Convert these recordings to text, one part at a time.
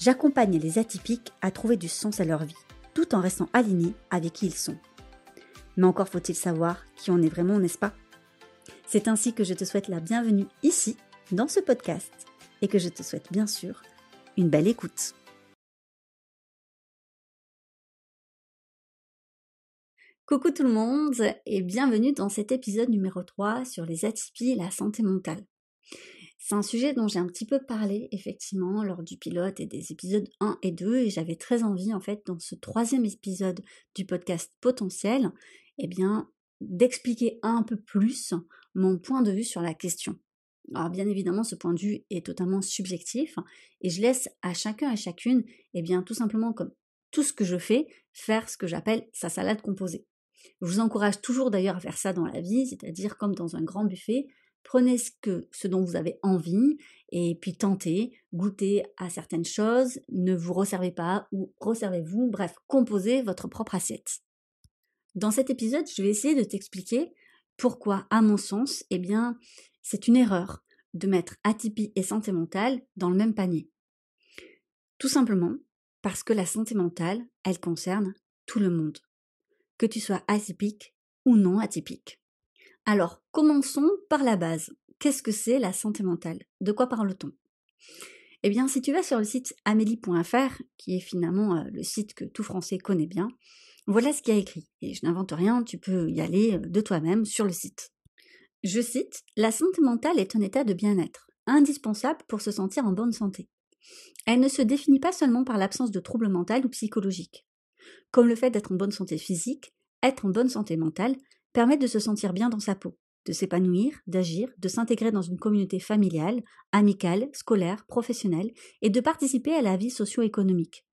j'accompagne les atypiques à trouver du sens à leur vie, tout en restant alignés avec qui ils sont. Mais encore faut-il savoir qui on est vraiment, n'est-ce pas? C'est ainsi que je te souhaite la bienvenue ici, dans ce podcast, et que je te souhaite bien sûr une belle écoute. Coucou tout le monde et bienvenue dans cet épisode numéro 3 sur les atypies et la santé mentale. C'est un sujet dont j'ai un petit peu parlé effectivement lors du pilote et des épisodes 1 et 2 et j'avais très envie en fait dans ce troisième épisode du podcast potentiel eh d'expliquer un peu plus mon point de vue sur la question. Alors bien évidemment ce point de vue est totalement subjectif et je laisse à chacun et chacune eh tout simplement comme tout ce que je fais faire ce que j'appelle sa salade composée. Je vous encourage toujours d'ailleurs à faire ça dans la vie, c'est-à-dire comme dans un grand buffet, Prenez ce, que, ce dont vous avez envie et puis tentez, goûtez à certaines choses, ne vous resservez pas ou resservez-vous, bref, composez votre propre assiette. Dans cet épisode, je vais essayer de t'expliquer pourquoi, à mon sens, eh bien, c'est une erreur de mettre atypie et santé mentale dans le même panier. Tout simplement parce que la santé mentale, elle concerne tout le monde, que tu sois atypique ou non atypique. Alors, commençons par la base. Qu'est-ce que c'est la santé mentale? De quoi parle-t-on? Eh bien, si tu vas sur le site amélie.fr, qui est finalement euh, le site que tout Français connaît bien, voilà ce qu'il y a écrit. Et je n'invente rien, tu peux y aller euh, de toi-même sur le site. Je cite La santé mentale est un état de bien-être, indispensable pour se sentir en bonne santé. Elle ne se définit pas seulement par l'absence de troubles mentaux ou psychologiques. Comme le fait d'être en bonne santé physique, être en bonne santé mentale permet de se sentir bien dans sa peau, de s'épanouir, d'agir, de s'intégrer dans une communauté familiale, amicale, scolaire, professionnelle et de participer à la vie socio-économique.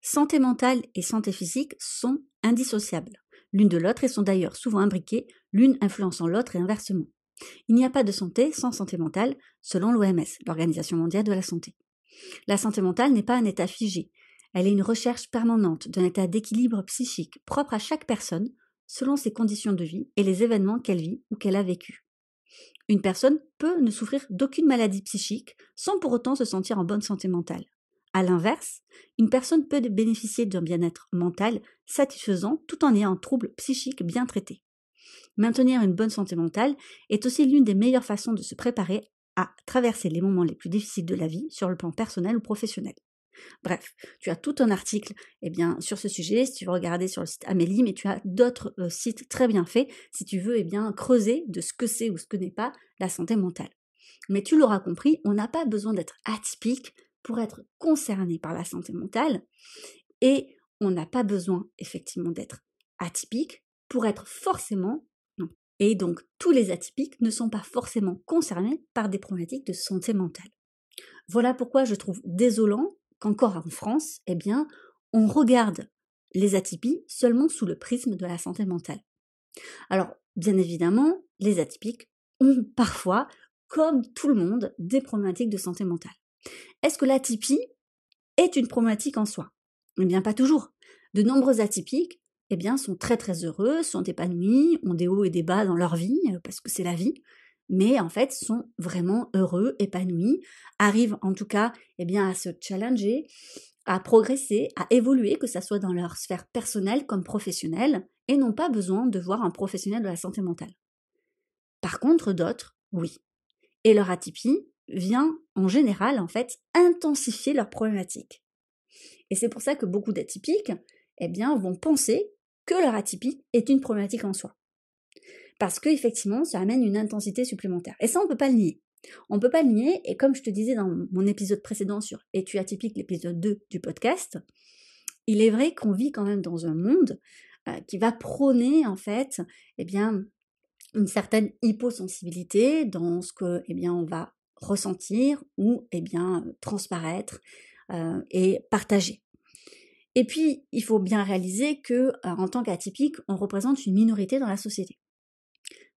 Santé mentale et santé physique sont indissociables l'une de l'autre et sont d'ailleurs souvent imbriquées, l'une influençant l'autre et inversement. Il n'y a pas de santé sans santé mentale, selon l'OMS, l'Organisation mondiale de la santé. La santé mentale n'est pas un état figé, elle est une recherche permanente d'un état d'équilibre psychique propre à chaque personne, selon ses conditions de vie et les événements qu'elle vit ou qu'elle a vécus. Une personne peut ne souffrir d'aucune maladie psychique sans pour autant se sentir en bonne santé mentale. À l'inverse, une personne peut bénéficier d'un bien-être mental satisfaisant tout en ayant un trouble psychique bien traité. Maintenir une bonne santé mentale est aussi l'une des meilleures façons de se préparer à traverser les moments les plus difficiles de la vie sur le plan personnel ou professionnel. Bref, tu as tout un article eh bien, sur ce sujet, si tu veux regarder sur le site Amélie, mais tu as d'autres euh, sites très bien faits si tu veux eh bien, creuser de ce que c'est ou ce que n'est pas la santé mentale. Mais tu l'auras compris, on n'a pas besoin d'être atypique pour être concerné par la santé mentale et on n'a pas besoin effectivement d'être atypique pour être forcément. Et donc tous les atypiques ne sont pas forcément concernés par des problématiques de santé mentale. Voilà pourquoi je trouve désolant qu'encore en France, eh bien, on regarde les atypies seulement sous le prisme de la santé mentale. Alors, bien évidemment, les atypiques ont parfois, comme tout le monde, des problématiques de santé mentale. Est-ce que l'atypie est une problématique en soi? Eh bien, pas toujours. De nombreux atypiques, eh bien, sont très très heureux, sont épanouis, ont des hauts et des bas dans leur vie, euh, parce que c'est la vie, mais en fait sont vraiment heureux, épanouis, arrivent en tout cas eh bien, à se challenger, à progresser, à évoluer, que ce soit dans leur sphère personnelle comme professionnelle, et n'ont pas besoin de voir un professionnel de la santé mentale. Par contre, d'autres, oui. Et leur atypie vient en général en fait intensifier leurs problématiques. Et c'est pour ça que beaucoup d'atypiques eh bien, vont penser que leur atypie est une problématique en soi parce qu'effectivement, ça amène une intensité supplémentaire. Et ça, on ne peut pas le nier. On ne peut pas le nier, et comme je te disais dans mon épisode précédent sur Es-tu atypique, l'épisode 2 du podcast, il est vrai qu'on vit quand même dans un monde euh, qui va prôner, en fait, eh bien, une certaine hyposensibilité dans ce que, eh bien, on va ressentir ou, eh bien, transparaître et partagé. Et puis, il faut bien réaliser que, en tant qu'atypique, on représente une minorité dans la société.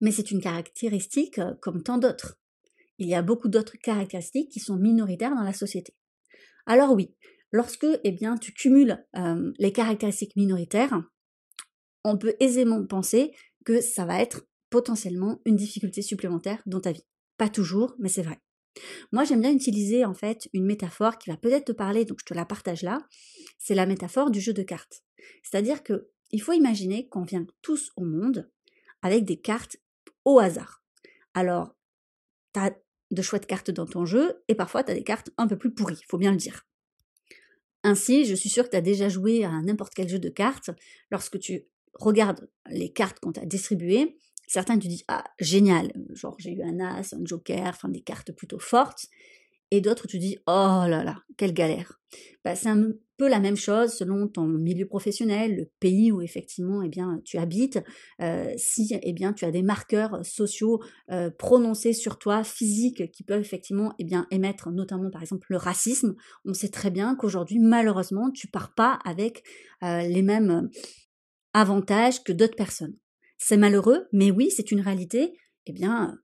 Mais c'est une caractéristique comme tant d'autres. Il y a beaucoup d'autres caractéristiques qui sont minoritaires dans la société. Alors oui, lorsque eh bien, tu cumules les caractéristiques minoritaires, on peut aisément penser que ça va être potentiellement une difficulté supplémentaire dans ta vie. Pas toujours, mais c'est vrai. Moi, j'aime bien utiliser en fait une métaphore qui va peut-être te parler, donc je te la partage là. C'est la métaphore du jeu de cartes. C'est-à-dire que il faut imaginer qu'on vient tous au monde avec des cartes au hasard. Alors, tu as de chouettes cartes dans ton jeu et parfois tu as des cartes un peu plus pourries, faut bien le dire. Ainsi, je suis sûre que tu as déjà joué à n'importe quel jeu de cartes. Lorsque tu regardes les cartes qu'on t'a distribuées, certains te disent Ah, génial, genre j'ai eu un as, un joker, enfin des cartes plutôt fortes. Et d'autres, tu dis Oh là là, quelle galère. Bah, c'est un peu la même chose selon ton milieu professionnel, le pays où effectivement eh bien, tu habites, euh, si eh bien, tu as des marqueurs sociaux euh, prononcés sur toi, physiques, qui peuvent effectivement eh bien, émettre notamment par exemple le racisme. On sait très bien qu'aujourd'hui, malheureusement, tu pars pas avec euh, les mêmes avantages que d'autres personnes. C'est malheureux, mais oui, c'est une réalité eh bien,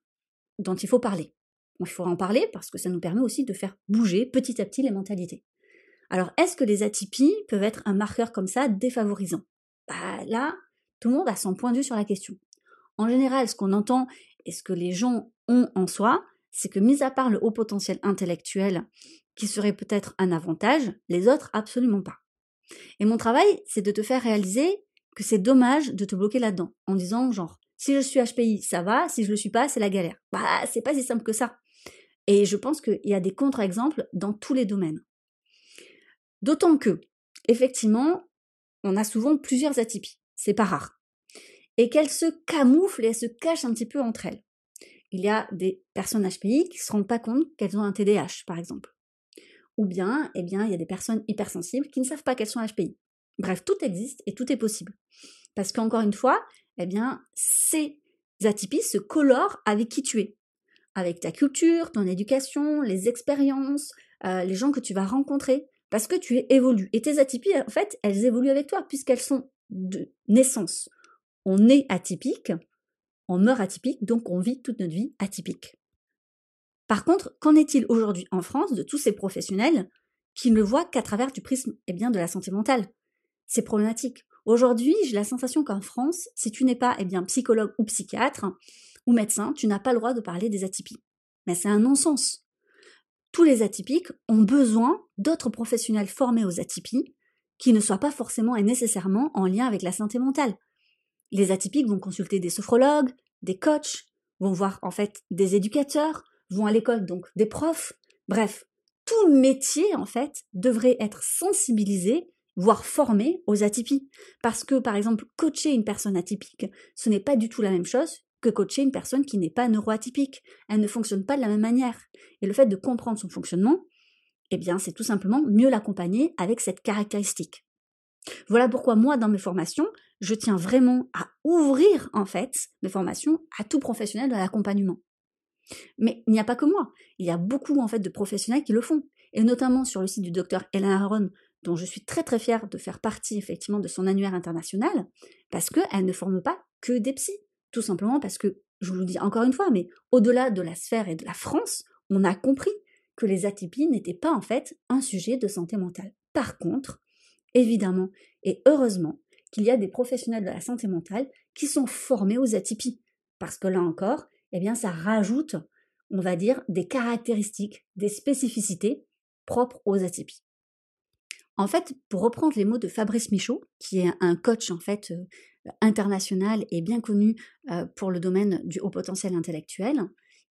dont il faut parler. Il faut en parler parce que ça nous permet aussi de faire bouger petit à petit les mentalités. Alors, est-ce que les atypies peuvent être un marqueur comme ça défavorisant? Bah, Là, tout le monde a son point de vue sur la question. En général, ce qu'on entend et ce que les gens ont en soi, c'est que, mis à part le haut potentiel intellectuel, qui serait peut-être un avantage, les autres absolument pas. Et mon travail, c'est de te faire réaliser que c'est dommage de te bloquer là-dedans, en disant genre, si je suis HPI, ça va, si je le suis pas, c'est la galère. Bah, c'est pas si simple que ça. Et je pense qu'il y a des contre-exemples dans tous les domaines. D'autant que, effectivement, on a souvent plusieurs atypies. C'est pas rare. Et qu'elles se camouflent et elles se cachent un petit peu entre elles. Il y a des personnes HPI qui se rendent pas compte qu'elles ont un TDAH, par exemple. Ou bien, eh bien, il y a des personnes hypersensibles qui ne savent pas qu'elles sont HPI. Bref, tout existe et tout est possible. Parce qu'encore une fois, eh bien, ces atypies se colorent avec qui tu es. Avec ta culture, ton éducation, les expériences, euh, les gens que tu vas rencontrer. Parce que tu évolues. Et tes atypies, en fait, elles évoluent avec toi, puisqu'elles sont de naissance. On est atypique, on meurt atypique, donc on vit toute notre vie atypique. Par contre, qu'en est-il aujourd'hui en France de tous ces professionnels qui ne voient qu'à travers du prisme eh bien, de la santé mentale? C'est problématique. Aujourd'hui, j'ai la sensation qu'en France, si tu n'es pas eh bien, psychologue ou psychiatre ou médecin, tu n'as pas le droit de parler des atypies. Mais c'est un non-sens. Tous les atypiques ont besoin d'autres professionnels formés aux atypies qui ne soient pas forcément et nécessairement en lien avec la santé mentale. Les atypiques vont consulter des sophrologues, des coachs, vont voir en fait des éducateurs, vont à l'école donc des profs. Bref, tout métier en fait devrait être sensibilisé voire former aux atypies. Parce que, par exemple, coacher une personne atypique, ce n'est pas du tout la même chose coacher une personne qui n'est pas neuroatypique. Elle ne fonctionne pas de la même manière. Et le fait de comprendre son fonctionnement, eh bien, c'est tout simplement mieux l'accompagner avec cette caractéristique. Voilà pourquoi moi, dans mes formations, je tiens vraiment à ouvrir, en fait, mes formations à tout professionnel de l'accompagnement. Mais il n'y a pas que moi. Il y a beaucoup, en fait, de professionnels qui le font. Et notamment sur le site du docteur Ellen Aaron, dont je suis très très fière de faire partie effectivement de son annuaire international, parce qu'elle ne forme pas que des psys. Tout simplement parce que, je vous le dis encore une fois, mais au-delà de la sphère et de la France, on a compris que les atypies n'étaient pas en fait un sujet de santé mentale. Par contre, évidemment et heureusement qu'il y a des professionnels de la santé mentale qui sont formés aux atypies. Parce que là encore, eh bien, ça rajoute, on va dire, des caractéristiques, des spécificités propres aux atypies. En fait, pour reprendre les mots de Fabrice Michaud, qui est un coach en fait euh, international et bien connu euh, pour le domaine du haut potentiel intellectuel,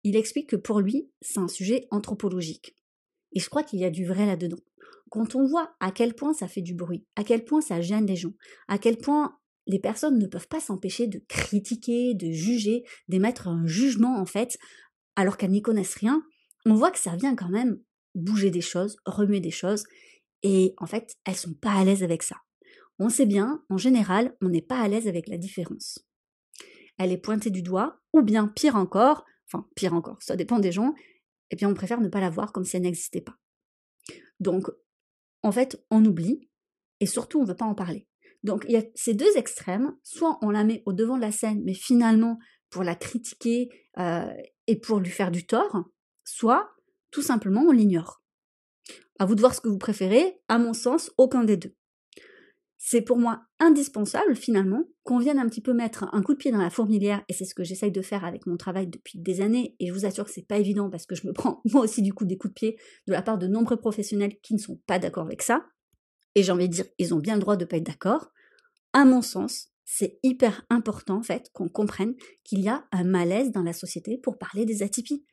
il explique que pour lui, c'est un sujet anthropologique. Et je crois qu'il y a du vrai là-dedans. Quand on voit à quel point ça fait du bruit, à quel point ça gêne les gens, à quel point les personnes ne peuvent pas s'empêcher de critiquer, de juger, d'émettre un jugement en fait, alors qu'elles n'y connaissent rien, on voit que ça vient quand même bouger des choses, remuer des choses, et en fait, elles sont pas à l'aise avec ça. On sait bien, en général, on n'est pas à l'aise avec la différence. Elle est pointée du doigt, ou bien pire encore, enfin pire encore, ça dépend des gens, et eh bien on préfère ne pas la voir comme si elle n'existait pas. Donc, en fait, on oublie et surtout, on ne veut pas en parler. Donc, il y a ces deux extrêmes. Soit on la met au devant de la scène, mais finalement, pour la critiquer euh, et pour lui faire du tort, soit tout simplement on l'ignore. À vous de voir ce que vous préférez. À mon sens, aucun des deux. C'est pour moi indispensable finalement qu'on vienne un petit peu mettre un coup de pied dans la fourmilière et c'est ce que j'essaye de faire avec mon travail depuis des années et je vous assure que c'est pas évident parce que je me prends moi aussi du coup des coups de pied de la part de nombreux professionnels qui ne sont pas d'accord avec ça et j'ai envie de dire ils ont bien le droit de pas être d'accord. À mon sens, c'est hyper important en fait qu'on comprenne qu'il y a un malaise dans la société pour parler des atypies.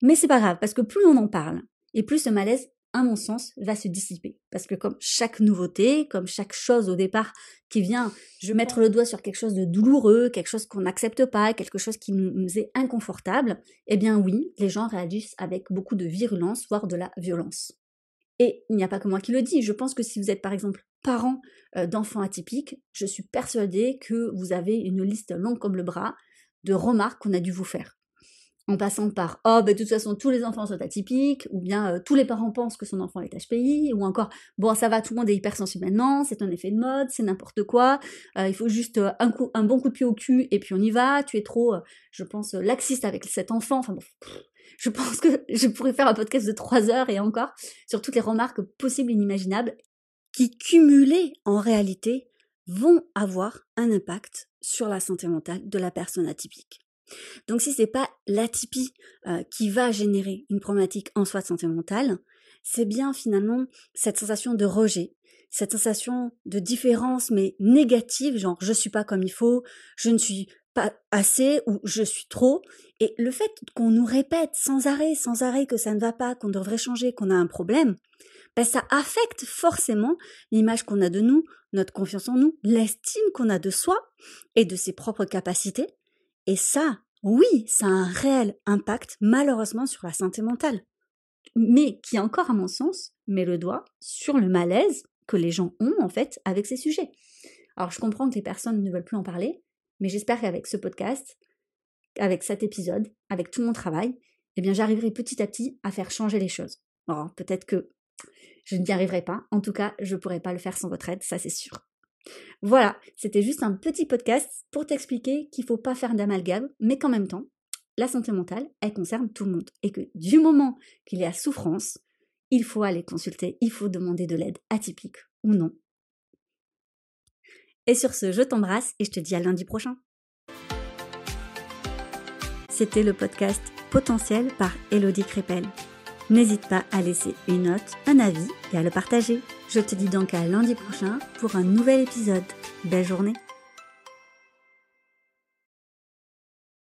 Mais c'est pas grave parce que plus on en parle et plus ce malaise à mon sens, va se dissiper. Parce que comme chaque nouveauté, comme chaque chose au départ qui vient, je vais mettre le doigt sur quelque chose de douloureux, quelque chose qu'on n'accepte pas, quelque chose qui nous, est inconfortable, eh bien oui, les gens réagissent avec beaucoup de virulence, voire de la violence. Et il n'y a pas que moi qui le dis, je pense que si vous êtes par exemple parent euh, d'enfants atypiques, je suis persuadée que vous avez une liste longue comme le bras de remarques qu'on a dû vous faire en passant par oh ben de toute façon tous les enfants sont atypiques ou bien euh, tous les parents pensent que son enfant est HPI ou encore bon ça va tout le monde est hypersensible maintenant c'est un effet de mode c'est n'importe quoi euh, il faut juste euh, un coup un bon coup de pied au cul et puis on y va tu es trop je pense laxiste avec cet enfant enfin bon, je pense que je pourrais faire un podcast de trois heures et encore sur toutes les remarques possibles et inimaginables qui cumulées en réalité vont avoir un impact sur la santé mentale de la personne atypique. Donc si c'est pas l'atypie euh, qui va générer une problématique en soi de santé mentale, c'est bien finalement cette sensation de rejet, cette sensation de différence mais négative, genre je suis pas comme il faut, je ne suis pas assez ou je suis trop. Et le fait qu'on nous répète sans arrêt, sans arrêt que ça ne va pas, qu'on devrait changer, qu'on a un problème, ben ça affecte forcément l'image qu'on a de nous, notre confiance en nous, l'estime qu'on a de soi et de ses propres capacités, et ça, oui, ça a un réel impact, malheureusement, sur la santé mentale. Mais qui, encore à mon sens, met le doigt sur le malaise que les gens ont, en fait, avec ces sujets. Alors, je comprends que les personnes ne veulent plus en parler, mais j'espère qu'avec ce podcast, avec cet épisode, avec tout mon travail, eh bien, j'arriverai petit à petit à faire changer les choses. Alors, peut-être que je n'y arriverai pas. En tout cas, je ne pourrai pas le faire sans votre aide, ça c'est sûr. Voilà, c'était juste un petit podcast pour t'expliquer qu'il ne faut pas faire d'amalgame, mais qu'en même temps, la santé mentale, elle concerne tout le monde. Et que du moment qu'il y a souffrance, il faut aller consulter, il faut demander de l'aide atypique ou non. Et sur ce, je t'embrasse et je te dis à lundi prochain. C'était le podcast Potentiel par Elodie Crépel. N'hésite pas à laisser une note, un avis et à le partager. Je te dis donc à lundi prochain pour un nouvel épisode. Belle journée